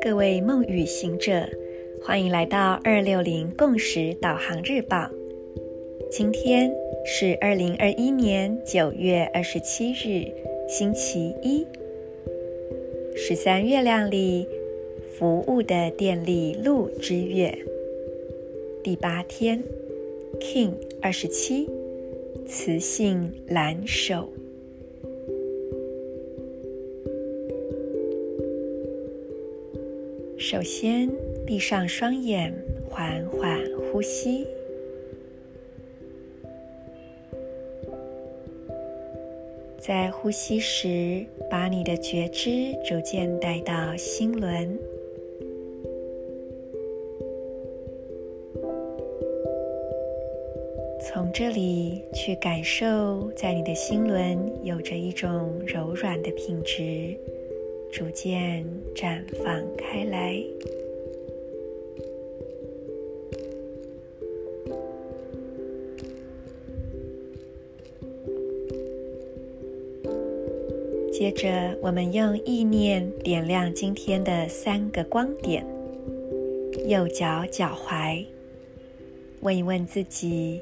各位梦与行者，欢迎来到二六零共识导航日报。今天是二零二一年九月二十七日，星期一。十三月亮里，服务的电力鹿之月，第八天，King 二十七，磁性蓝手。首先，闭上双眼，缓缓呼吸。在呼吸时，把你的觉知逐渐带到心轮，从这里去感受，在你的心轮有着一种柔软的品质。逐渐绽放开来。接着，我们用意念点亮今天的三个光点：右脚脚踝。问一问自己，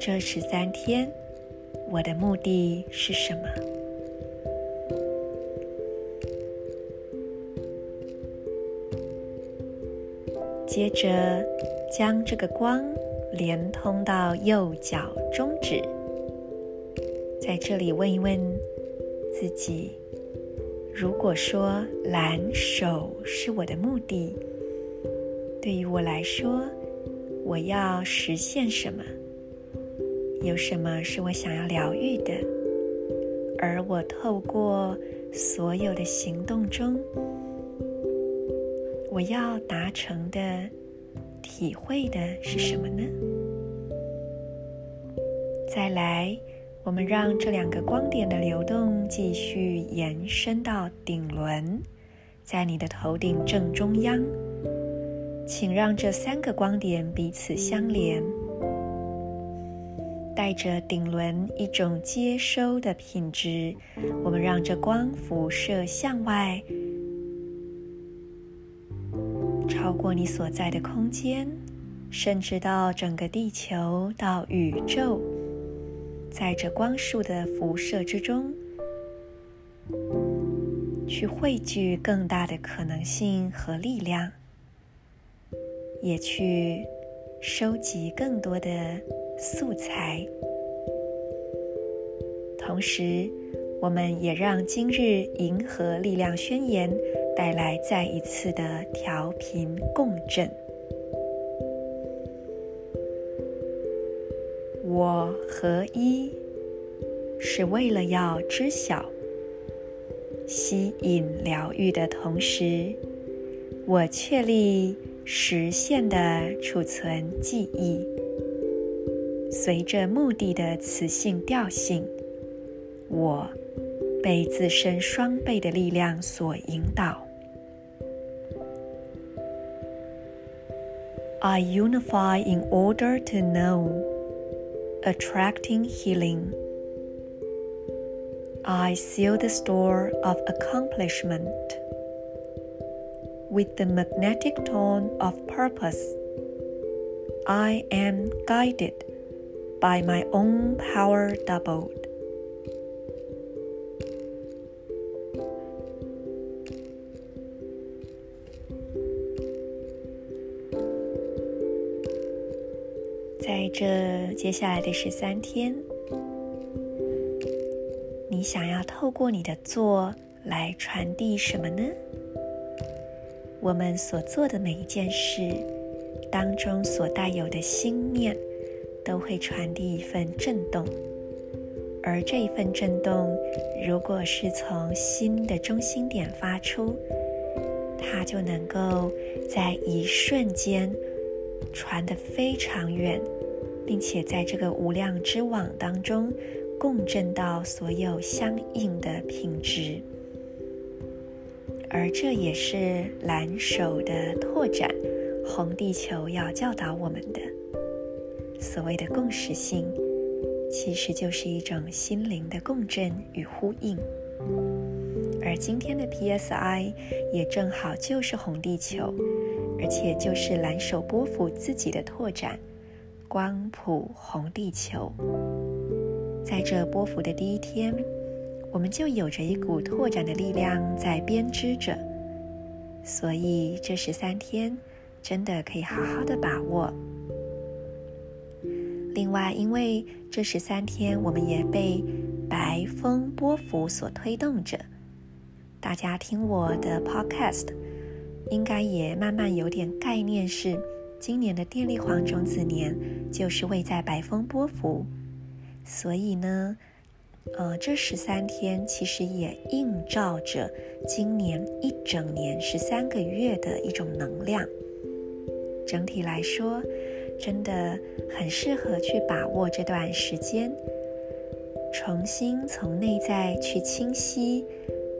这十三天，我的目的是什么？接着，将这个光连通到右脚中指，在这里问一问自己：如果说蓝手是我的目的，对于我来说，我要实现什么？有什么是我想要疗愈的？而我透过所有的行动中，我要达成的、体会的是什么呢？再来，我们让这两个光点的流动继续延伸到顶轮，在你的头顶正中央。请让这三个光点彼此相连，带着顶轮一种接收的品质，我们让这光辐射向外。超过你所在的空间，甚至到整个地球，到宇宙，在这光束的辐射之中，去汇聚更大的可能性和力量，也去收集更多的素材。同时，我们也让今日银河力量宣言。带来再一次的调频共振。我合一，是为了要知晓、吸引疗愈的同时，我确立实现的储存记忆，随着目的的磁性调性，我被自身双倍的力量所引导。I unify in order to know, attracting healing. I seal the store of accomplishment with the magnetic tone of purpose. I am guided by my own power doubled. 在这接下来的十三天，你想要透过你的做来传递什么呢？我们所做的每一件事当中所带有的心念，都会传递一份震动，而这一份震动，如果是从心的中心点发出，它就能够在一瞬间传得非常远。并且在这个无量之网当中，共振到所有相应的品质，而这也是蓝手的拓展，红地球要教导我们的所谓的共识性，其实就是一种心灵的共振与呼应。而今天的 PSI 也正好就是红地球，而且就是蓝手波符自己的拓展——光谱红地球。在这波幅的第一天，我们就有着一股拓展的力量在编织着，所以这十三天真的可以好好的把握。另外，因为这十三天我们也被白风波幅所推动着。大家听我的 podcast，应该也慢慢有点概念，是今年的电力黄种子年，就是位在白风波符，所以呢，呃，这十三天其实也映照着今年一整年十三个月的一种能量。整体来说，真的很适合去把握这段时间，重新从内在去清晰。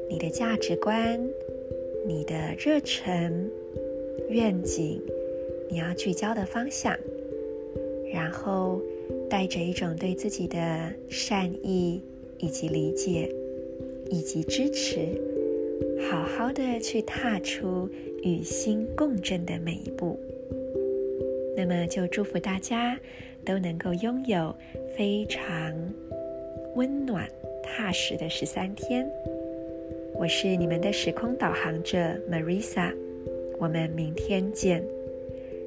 你的价值观、你的热忱、愿景，你要聚焦的方向，然后带着一种对自己的善意以及理解以及支持，好好的去踏出与心共振的每一步。那么，就祝福大家都能够拥有非常温暖踏实的十三天。我是你们的时空导航者 Marisa，我们明天见。